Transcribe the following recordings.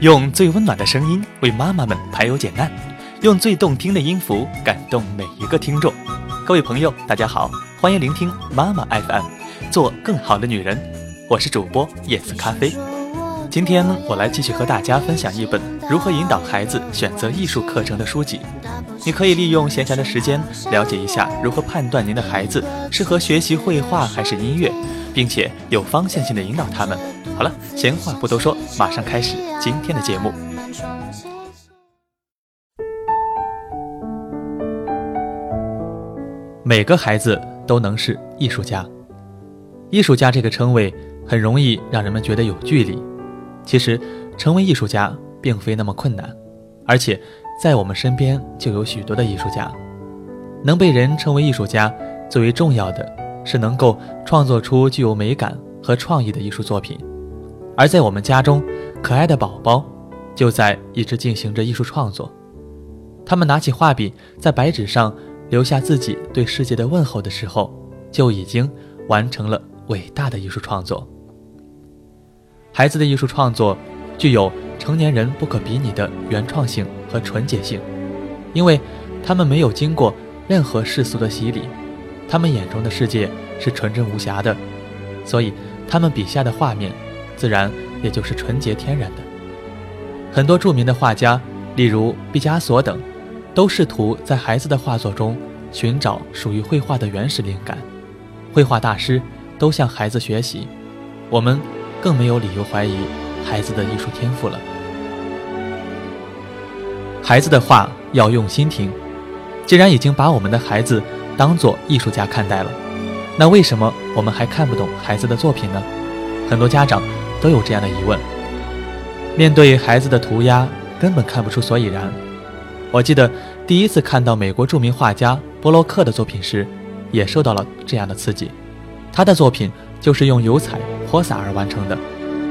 用最温暖的声音为妈妈们排忧解难，用最动听的音符感动每一个听众。各位朋友，大家好，欢迎聆听妈妈 FM，做更好的女人。我是主播叶子咖啡。今天呢我来继续和大家分享一本如何引导孩子选择艺术课程的书籍。你可以利用闲暇的时间了解一下如何判断您的孩子适合学习绘画还是音乐，并且有方向性的引导他们。好了，闲话不多说，马上开始今天的节目。每个孩子都能是艺术家，艺术家这个称谓很容易让人们觉得有距离。其实，成为艺术家并非那么困难，而且在我们身边就有许多的艺术家。能被人称为艺术家，最为重要的是能够创作出具有美感和创意的艺术作品。而在我们家中，可爱的宝宝就在一直进行着艺术创作。他们拿起画笔，在白纸上留下自己对世界的问候的时候，就已经完成了伟大的艺术创作。孩子的艺术创作具有成年人不可比拟的原创性和纯洁性，因为他们没有经过任何世俗的洗礼，他们眼中的世界是纯真无瑕的，所以他们笔下的画面。自然也就是纯洁天然的。很多著名的画家，例如毕加索等，都试图在孩子的画作中寻找属于绘画的原始灵感。绘画大师都向孩子学习，我们更没有理由怀疑孩子的艺术天赋了。孩子的画要用心听。既然已经把我们的孩子当做艺术家看待了，那为什么我们还看不懂孩子的作品呢？很多家长。都有这样的疑问。面对孩子的涂鸦，根本看不出所以然。我记得第一次看到美国著名画家波洛克的作品时，也受到了这样的刺激。他的作品就是用油彩泼洒而完成的，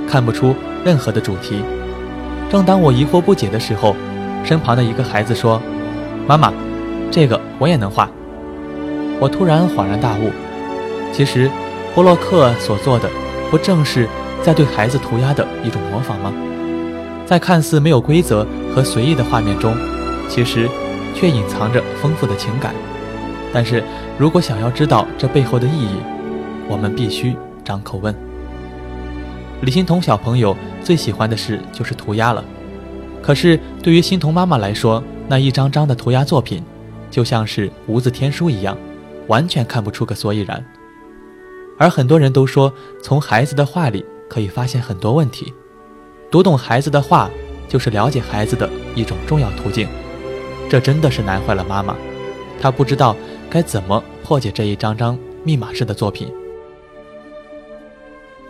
看不出任何的主题。正当我疑惑不解的时候，身旁的一个孩子说：“妈妈，这个我也能画。”我突然恍然大悟，其实波洛克所做的不正是……在对孩子涂鸦的一种模仿吗？在看似没有规则和随意的画面中，其实却隐藏着丰富的情感。但是如果想要知道这背后的意义，我们必须张口问。李欣彤小朋友最喜欢的事就是涂鸦了，可是对于欣彤妈妈来说，那一张张的涂鸦作品，就像是无字天书一样，完全看不出个所以然。而很多人都说，从孩子的画里。可以发现很多问题，读懂孩子的话就是了解孩子的一种重要途径。这真的是难坏了妈妈，她不知道该怎么破解这一张张密码式的作品。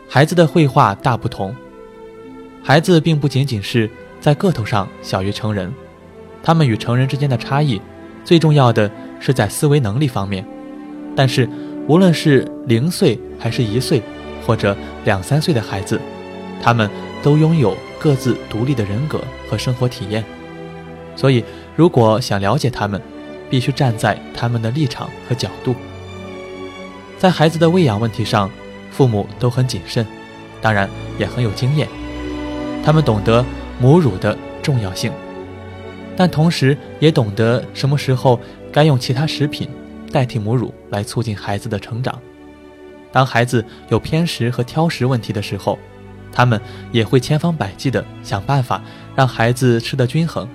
孩子的绘画大不同，孩子并不仅仅是在个头上小于成人，他们与成人之间的差异，最重要的是在思维能力方面。但是无论是零岁还是一岁。或者两三岁的孩子，他们都拥有各自独立的人格和生活体验，所以如果想了解他们，必须站在他们的立场和角度。在孩子的喂养问题上，父母都很谨慎，当然也很有经验，他们懂得母乳的重要性，但同时也懂得什么时候该用其他食品代替母乳来促进孩子的成长。当孩子有偏食和挑食问题的时候，他们也会千方百计地想办法让孩子吃得均衡。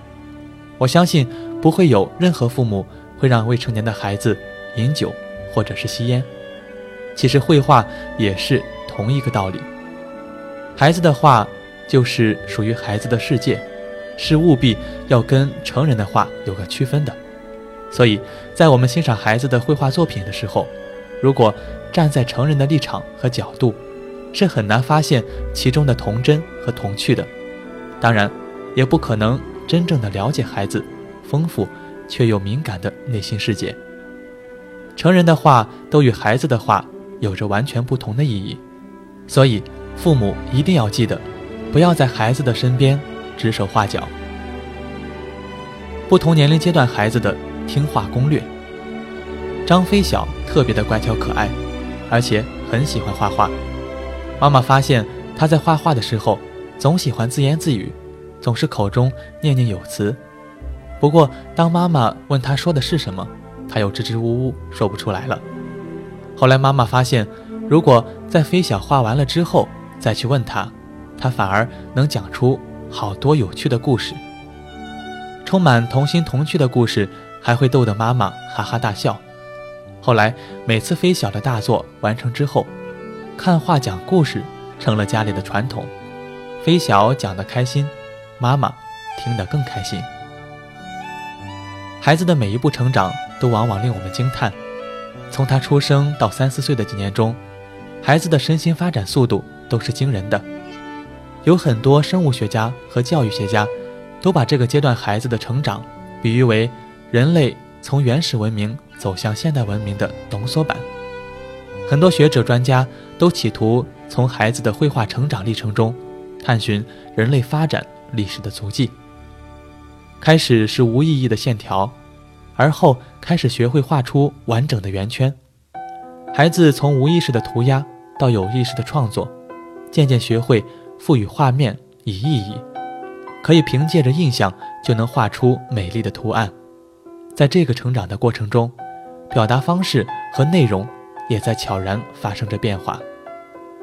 我相信不会有任何父母会让未成年的孩子饮酒或者是吸烟。其实绘画也是同一个道理，孩子的画就是属于孩子的世界，是务必要跟成人的画有个区分的。所以在我们欣赏孩子的绘画作品的时候，如果站在成人的立场和角度，是很难发现其中的童真和童趣的。当然，也不可能真正的了解孩子丰富却又敏感的内心世界。成人的话都与孩子的话有着完全不同的意义，所以父母一定要记得，不要在孩子的身边指手画脚。不同年龄阶段孩子的听话攻略。张飞小特别的乖巧可爱。而且很喜欢画画。妈妈发现他在画画的时候，总喜欢自言自语，总是口中念念有词。不过，当妈妈问他说的是什么，他又支支吾吾说不出来了。后来妈妈发现，如果在飞小画完了之后再去问他，他反而能讲出好多有趣的故事。充满童心童趣的故事，还会逗得妈妈哈哈大笑。后来每次飞小的大作完成之后，看画讲故事成了家里的传统。飞小讲得开心，妈妈听得更开心。孩子的每一步成长都往往令我们惊叹。从他出生到三四岁的几年中，孩子的身心发展速度都是惊人的。有很多生物学家和教育学家都把这个阶段孩子的成长比喻为人类从原始文明走向现代文明的浓缩版。很多学者专家都企图从孩子的绘画成长历程中探寻人类发展历史的足迹。开始是无意义的线条。而后开始学会画出完整的圆圈，孩子从无意识的涂鸦到有意识的创作，渐渐学会赋予画面以意义，可以凭借着印象就能画出美丽的图案。在这个成长的过程中，表达方式和内容也在悄然发生着变化。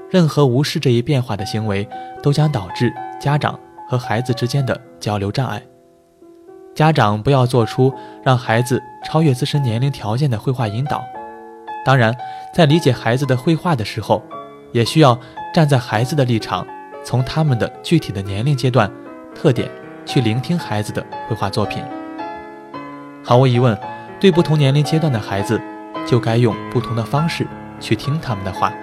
任何无视这一变化的行为，都将导致家长和孩子之间的交流障碍。家长不要做出让孩子超越自身年龄条件的绘画引导。当然，在理解孩子的绘画的时候，也需要站在孩子的立场，从他们的具体的年龄阶段特点去聆听孩子的绘画作品。毫无疑问，对不同年龄阶段的孩子，就该用不同的方式去听他们的话。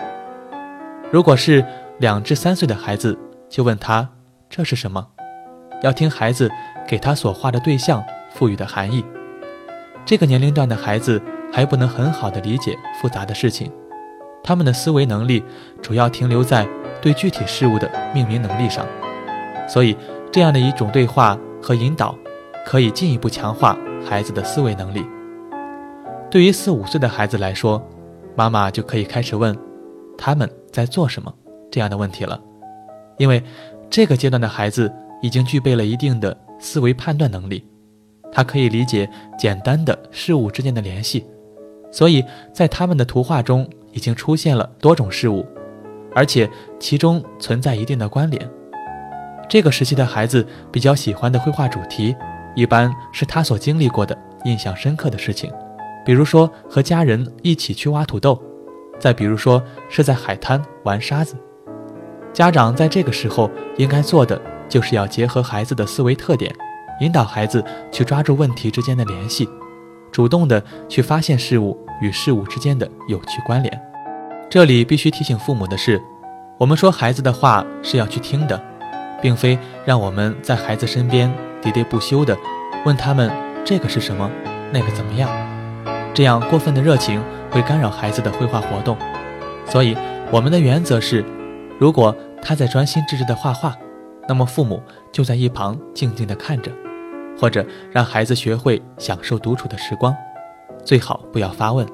如果是两至三岁的孩子，就问他这是什么，要听孩子。给他所画的对象赋予的含义。这个年龄段的孩子还不能很好的理解复杂的事情，他们的思维能力主要停留在对具体事物的命名能力上，所以这样的一种对话和引导，可以进一步强化孩子的思维能力。对于四五岁的孩子来说，妈妈就可以开始问他们在做什么这样的问题了，因为这个阶段的孩子已经具备了一定的。思维判断能力，他可以理解简单的事物之间的联系，所以在他们的图画中已经出现了多种事物，而且其中存在一定的关联。这个时期的孩子比较喜欢的绘画主题，一般是他所经历过的印象深刻的事情，比如说和家人一起去挖土豆，再比如说是在海滩玩沙子。家长在这个时候应该做的。就是要结合孩子的思维特点，引导孩子去抓住问题之间的联系，主动的去发现事物与事物之间的有趣关联。这里必须提醒父母的是，我们说孩子的话是要去听的，并非让我们在孩子身边喋喋不休的问他们这个是什么，那个怎么样。这样过分的热情会干扰孩子的绘画活动。所以我们的原则是，如果他在专心致志的画画。那么父母就在一旁静静地看着，或者让孩子学会享受独处的时光，最好不要发问。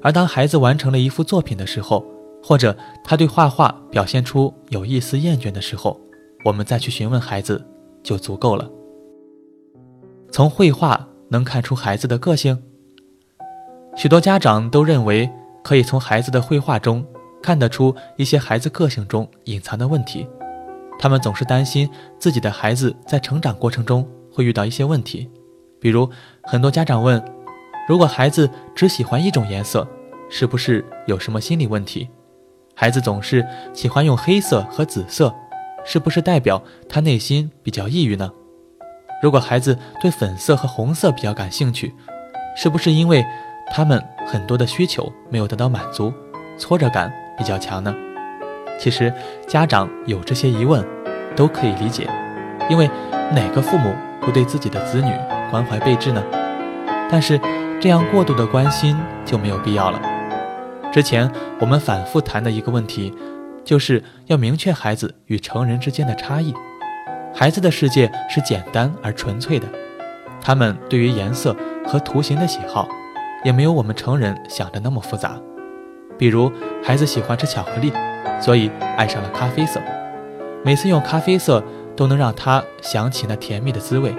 而当孩子完成了一幅作品的时候，或者他对画画表现出有一丝厌倦的时候，我们再去询问孩子就足够了。从绘画能看出孩子的个性，许多家长都认为可以从孩子的绘画中看得出一些孩子个性中隐藏的问题。他们总是担心自己的孩子在成长过程中会遇到一些问题，比如很多家长问：如果孩子只喜欢一种颜色，是不是有什么心理问题？孩子总是喜欢用黑色和紫色，是不是代表他内心比较抑郁呢？如果孩子对粉色和红色比较感兴趣，是不是因为他们很多的需求没有得到满足，挫折感比较强呢？其实，家长有这些疑问，都可以理解，因为哪个父母不对自己的子女关怀备至呢？但是，这样过度的关心就没有必要了。之前我们反复谈的一个问题，就是要明确孩子与成人之间的差异。孩子的世界是简单而纯粹的，他们对于颜色和图形的喜好，也没有我们成人想的那么复杂。比如，孩子喜欢吃巧克力。所以爱上了咖啡色，每次用咖啡色都能让他想起那甜蜜的滋味，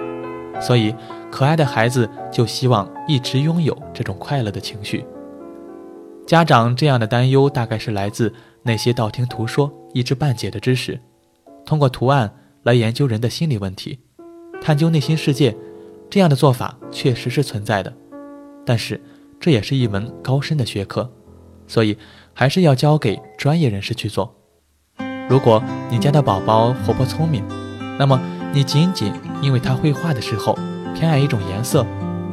所以可爱的孩子就希望一直拥有这种快乐的情绪。家长这样的担忧，大概是来自那些道听途说、一知半解的知识，通过图案来研究人的心理问题，探究内心世界，这样的做法确实是存在的，但是这也是一门高深的学科，所以还是要交给专业人士去做。如果你家的宝宝活泼聪明，那么你仅仅因为他绘画的时候偏爱一种颜色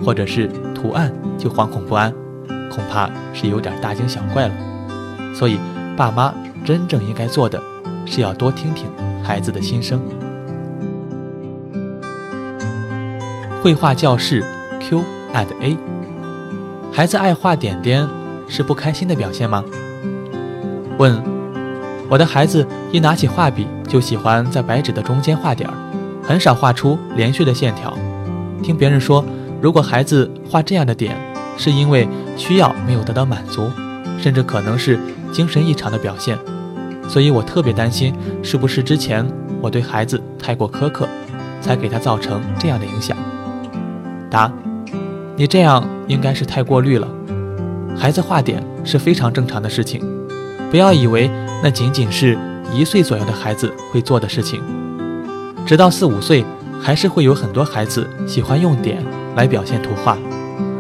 或者是图案就惶恐不安。恐怕是有点大惊小怪了，所以爸妈真正应该做的是要多听听孩子的心声。绘画教室 Q and A，孩子爱画点点是不开心的表现吗？问，我的孩子一拿起画笔就喜欢在白纸的中间画点儿，很少画出连续的线条。听别人说，如果孩子画这样的点，是因为需要没有得到满足，甚至可能是精神异常的表现，所以我特别担心，是不是之前我对孩子太过苛刻，才给他造成这样的影响？答：你这样应该是太过虑了。孩子画点是非常正常的事情，不要以为那仅仅是一岁左右的孩子会做的事情，直到四五岁，还是会有很多孩子喜欢用点来表现图画。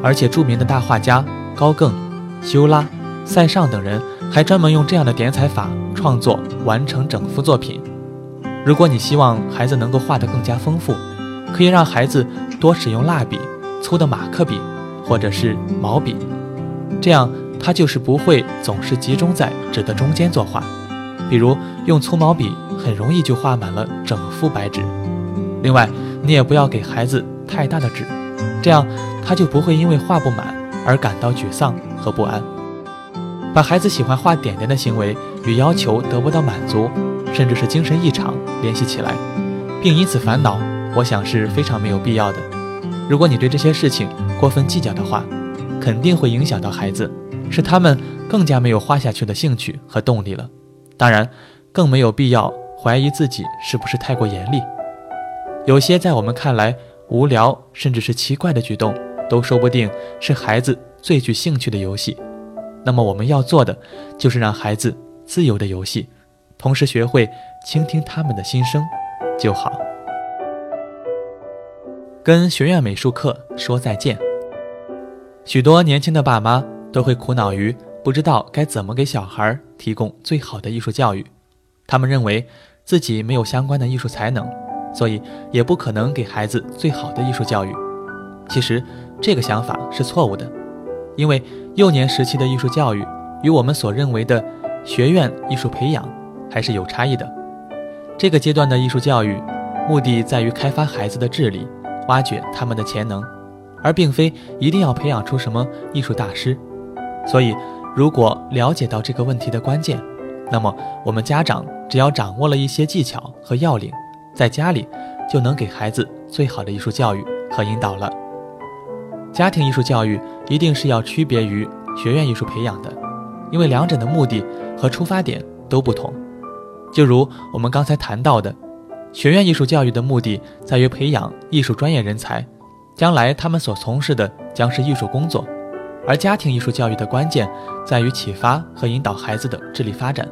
而且，著名的大画家高更、修拉、塞尚等人还专门用这样的点彩法创作完成整幅作品。如果你希望孩子能够画得更加丰富，可以让孩子多使用蜡笔、粗的马克笔或者是毛笔，这样他就是不会总是集中在纸的中间作画。比如用粗毛笔，很容易就画满了整幅白纸。另外，你也不要给孩子太大的纸，这样。他就不会因为画不满而感到沮丧和不安。把孩子喜欢画点点的行为与要求得不到满足，甚至是精神异常联系起来，并因此烦恼，我想是非常没有必要的。如果你对这些事情过分计较的话，肯定会影响到孩子，使他们更加没有画下去的兴趣和动力了。当然，更没有必要怀疑自己是不是太过严厉。有些在我们看来无聊甚至是奇怪的举动。都说不定是孩子最具兴趣的游戏，那么我们要做的就是让孩子自由的游戏，同时学会倾听他们的心声就好。跟学院美术课说再见。许多年轻的爸妈都会苦恼于不知道该怎么给小孩提供最好的艺术教育，他们认为自己没有相关的艺术才能，所以也不可能给孩子最好的艺术教育。其实。这个想法是错误的，因为幼年时期的艺术教育与我们所认为的学院艺术培养还是有差异的。这个阶段的艺术教育，目的在于开发孩子的智力，挖掘他们的潜能，而并非一定要培养出什么艺术大师。所以，如果了解到这个问题的关键，那么我们家长只要掌握了一些技巧和要领，在家里就能给孩子最好的艺术教育和引导了。家庭艺术教育一定是要区别于学院艺术培养的，因为两者的目的和出发点都不同。就如我们刚才谈到的，学院艺术教育的目的在于培养艺术专业人才，将来他们所从事的将是艺术工作；而家庭艺术教育的关键在于启发和引导孩子的智力发展。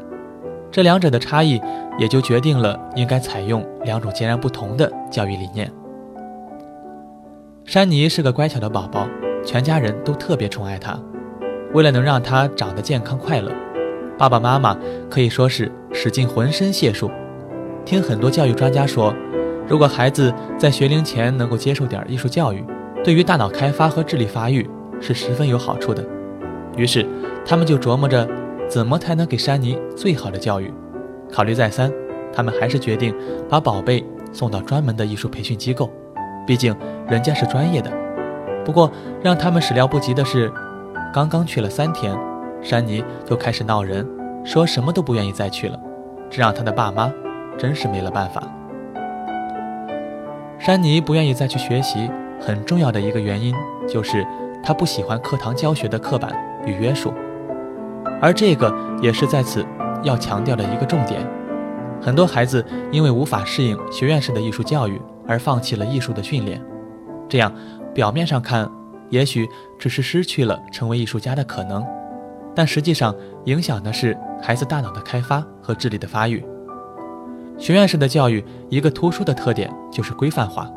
这两者的差异，也就决定了应该采用两种截然不同的教育理念。珊妮是个乖巧的宝宝，全家人都特别宠爱她。为了能让她长得健康快乐，爸爸妈妈可以说是使尽浑身解数。听很多教育专家说，如果孩子在学龄前能够接受点艺术教育，对于大脑开发和智力发育是十分有好处的。于是，他们就琢磨着怎么才能给珊妮最好的教育。考虑再三，他们还是决定把宝贝送到专门的艺术培训机构。毕竟人家是专业的，不过让他们始料不及的是，刚刚去了三天，珊妮就开始闹人，说什么都不愿意再去了，这让他的爸妈真是没了办法。珊妮不愿意再去学习，很重要的一个原因就是她不喜欢课堂教学的刻板与约束，而这个也是在此要强调的一个重点。很多孩子因为无法适应学院式的艺术教育而放弃了艺术的训练，这样表面上看，也许只是失去了成为艺术家的可能，但实际上影响的是孩子大脑的开发和智力的发育。学院式的教育一个突出的特点就是规范化，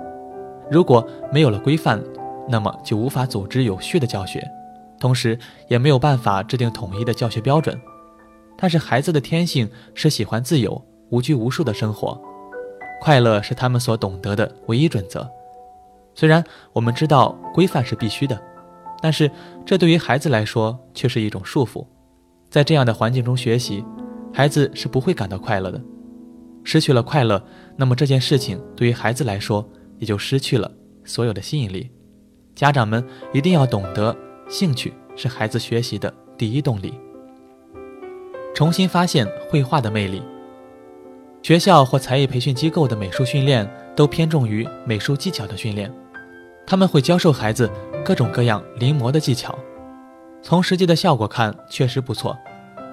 如果没有了规范，那么就无法组织有序的教学，同时也没有办法制定统一的教学标准。但是孩子的天性是喜欢自由、无拘无束的生活，快乐是他们所懂得的唯一准则。虽然我们知道规范是必须的，但是这对于孩子来说却是一种束缚。在这样的环境中学习，孩子是不会感到快乐的。失去了快乐，那么这件事情对于孩子来说也就失去了所有的吸引力。家长们一定要懂得，兴趣是孩子学习的第一动力。重新发现绘画的魅力。学校或才艺培训机构的美术训练都偏重于美术技巧的训练，他们会教授孩子各种各样临摹的技巧。从实际的效果看，确实不错。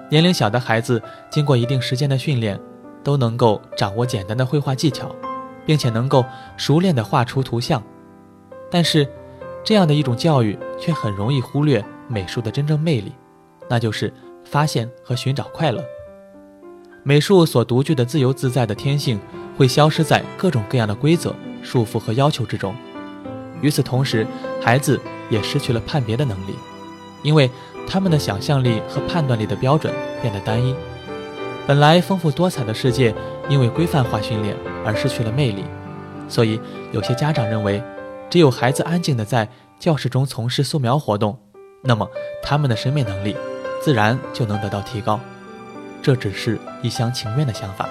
年龄小的孩子经过一定时间的训练，都能够掌握简单的绘画技巧，并且能够熟练地画出图像。但是，这样的一种教育却很容易忽略美术的真正魅力，那就是发现和寻找快乐。美术所独具的自由自在的天性会消失在各种各样的规则、束缚和要求之中。与此同时，孩子也失去了判别的能力，因为他们的想象力和判断力的标准变得单一。本来丰富多彩的世界，因为规范化训练而失去了魅力。所以，有些家长认为。只有孩子安静地在教室中从事素描活动，那么他们的审美能力自然就能得到提高。这只是一厢情愿的想法。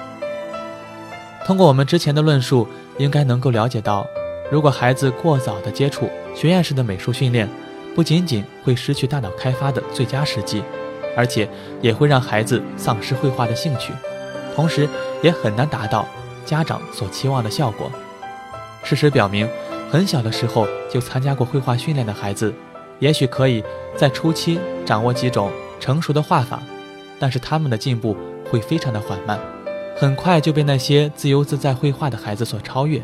通过我们之前的论述，应该能够了解到，如果孩子过早地接触学院式的美术训练，不仅仅会失去大脑开发的最佳时机，而且也会让孩子丧失绘画的兴趣，同时也很难达到家长所期望的效果。事实表明。很小的时候就参加过绘画训练的孩子，也许可以在初期掌握几种成熟的画法，但是他们的进步会非常的缓慢，很快就被那些自由自在绘画的孩子所超越。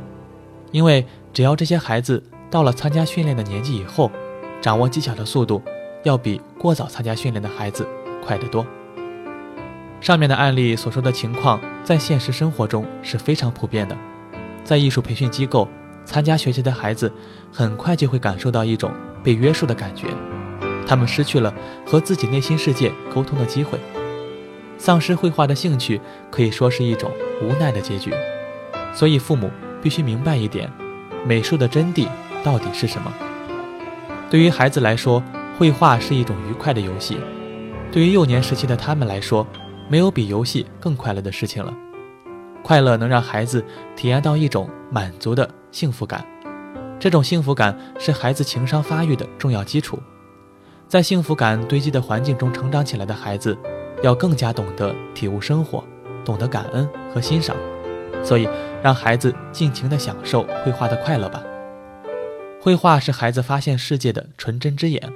因为只要这些孩子到了参加训练的年纪以后，掌握技巧的速度要比过早参加训练的孩子快得多。上面的案例所说的情况，在现实生活中是非常普遍的，在艺术培训机构。参加学习的孩子很快就会感受到一种被约束的感觉，他们失去了和自己内心世界沟通的机会，丧失绘画的兴趣可以说是一种无奈的结局。所以父母必须明白一点，美术的真谛到底是什么。对于孩子来说，绘画是一种愉快的游戏；对于幼年时期的他们来说，没有比游戏更快乐的事情了。快乐能让孩子体验到一种满足的幸福感，这种幸福感是孩子情商发育的重要基础。在幸福感堆积的环境中成长起来的孩子，要更加懂得体悟生活，懂得感恩和欣赏。所以，让孩子尽情地享受绘画的快乐吧。绘画是孩子发现世界的纯真之眼。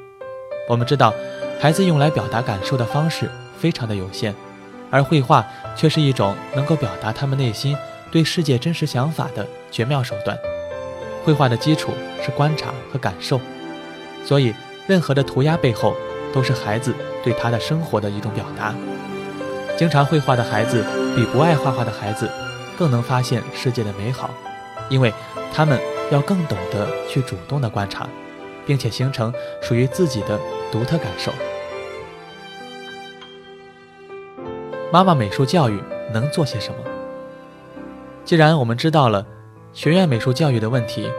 我们知道，孩子用来表达感受的方式非常的有限。而绘画却是一种能够表达他们内心对世界真实想法的绝妙手段。绘画的基础是观察和感受，所以任何的涂鸦背后都是孩子对他的生活的一种表达。经常绘画的孩子比不爱画画的孩子更能发现世界的美好，因为他们要更懂得去主动的观察，并且形成属于自己的独特感受。妈妈美术教育能做些什么？既然我们知道了学院美术教育的问题，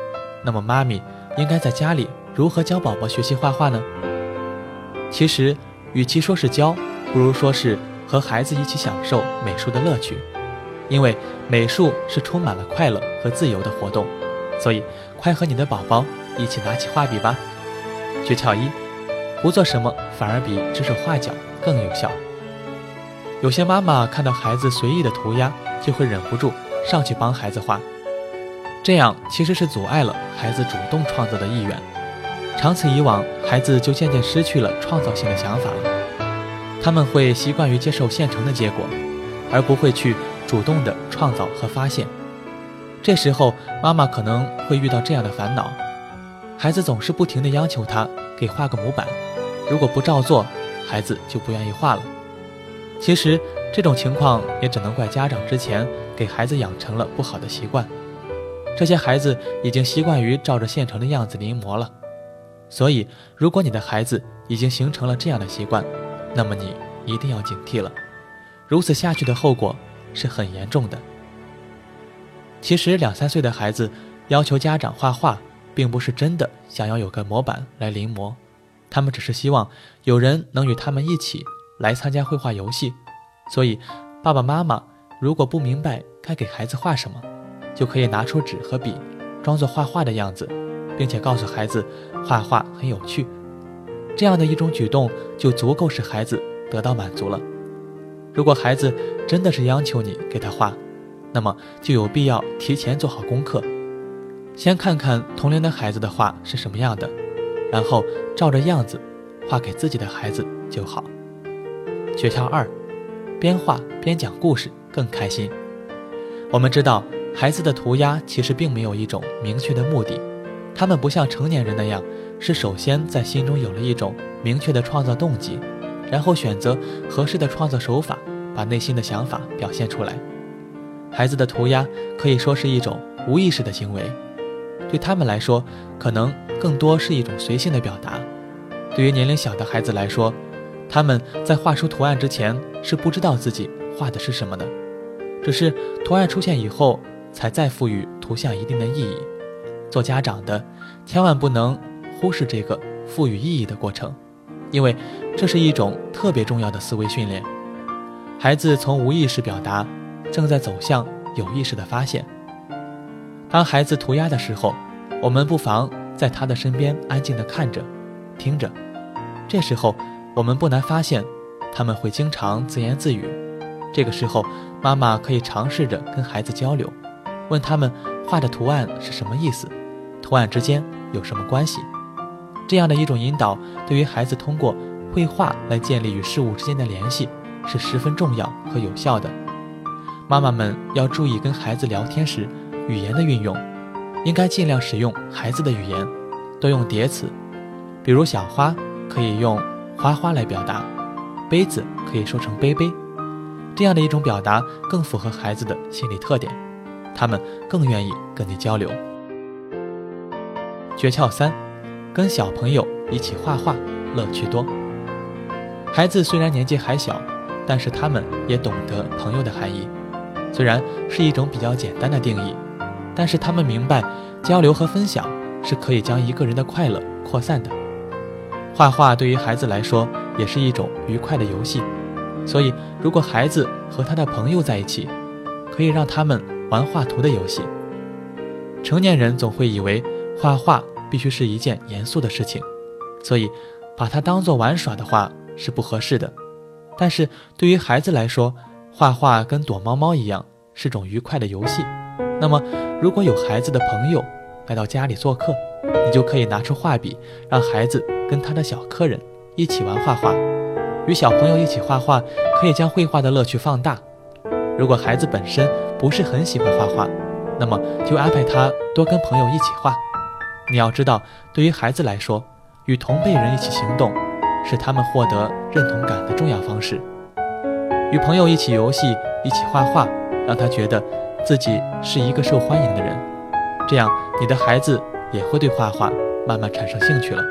那么妈咪应该在家里如何教宝宝学习画画呢？其实，与其说是教，不如说是和孩子一起享受美术的乐趣。因为美术是充满了快乐和自由的活动，所以快和你的宝宝一起拿起画笔吧。诀窍一：不做什么反而比指手画脚更有效。有些妈妈看到孩子随意的涂鸦，就会忍不住上去帮孩子画，这样其实是阻碍了孩子主动创作的意愿。长此以往，孩子就渐渐失去了创造性的想法了。他们会习惯于接受现成的结果，而不会去主动的创造和发现。这时候，妈妈可能会遇到这样的烦恼：孩子总是不停地央求他给画个模板，如果不照做，孩子就不愿意画了。其实，这种情况也只能怪家长之前给孩子养成了不好的习惯。这些孩子已经习惯于照着现成的样子临摹了。所以，如果你的孩子已经形成了这样的习惯，那么你一定要警惕了。如此下去的后果是很严重的。其实，两三岁的孩子要求家长画画，并不是真的想要有个模板来临摹，他们只是希望有人能与他们一起来参加绘画游戏。所以，爸爸妈妈如果不明白该给孩子画什么，就可以拿出纸和笔，装作画画的样子。并且告诉孩子，画画很有趣，这样的一种举动就足够使孩子得到满足了。如果孩子真的是央求你给他画，那么就有必要提前做好功课，先看看同龄的孩子的画是什么样的，然后照着样子画给自己的孩子就好。诀窍二：边画边讲故事更开心。我们知道，孩子的涂鸦其实并没有一种明确的目的。他们不像成年人那样，是首先在心中有了一种明确的创造动机，然后选择合适的创作手法，把内心的想法表现出来。孩子的涂鸦可以说是一种无意识的行为，对他们来说，可能更多是一种随性的表达。对于年龄小的孩子来说，他们在画出图案之前是不知道自己画的是什么的，只是图案出现以后，才再赋予图像一定的意义。做家长的，千万不能忽视这个赋予意义的过程，因为这是一种特别重要的思维训练。孩子从无意识表达，正在走向有意识的发现。当孩子涂鸦的时候，我们不妨在他的身边安静地看着、听着。这时候，我们不难发现，他们会经常自言自语。这个时候，妈妈可以尝试着跟孩子交流，问他们画的图案是什么意思。图案之间有什么关系？这样的一种引导，对于孩子通过绘画来建立与事物之间的联系，是十分重要和有效的。妈妈们要注意跟孩子聊天时语言的运用，应该尽量使用孩子的语言，多用叠词，比如小花可以用花花来表达，杯子可以说成杯杯，这样的一种表达更符合孩子的心理特点，他们更愿意跟你交流。诀窍三：跟小朋友一起画画，乐趣多。孩子虽然年纪还小，但是他们也懂得朋友的含义。虽然是一种比较简单的定义，但是他们明白交流和分享是可以将一个人的快乐扩散的。画画对于孩子来说也是一种愉快的游戏，所以如果孩子和他的朋友在一起，可以让他们玩画图的游戏。成年人总会以为。画画必须是一件严肃的事情，所以把它当做玩耍的话是不合适的。但是对于孩子来说，画画跟躲猫猫一样是种愉快的游戏。那么，如果有孩子的朋友来到家里做客，你就可以拿出画笔，让孩子跟他的小客人一起玩画画。与小朋友一起画画，可以将绘画的乐趣放大。如果孩子本身不是很喜欢画画，那么就安排他多跟朋友一起画。你要知道，对于孩子来说，与同辈人一起行动，是他们获得认同感的重要方式。与朋友一起游戏，一起画画，让他觉得自己是一个受欢迎的人，这样你的孩子也会对画画慢慢产生兴趣了。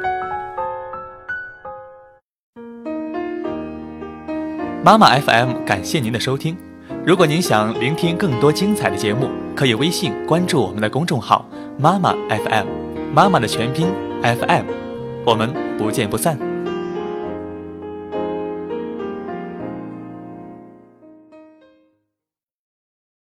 妈妈 FM 感谢您的收听。如果您想聆听更多精彩的节目，可以微信关注我们的公众号“妈妈 FM”。妈妈的全拼 FM，我们不见不散。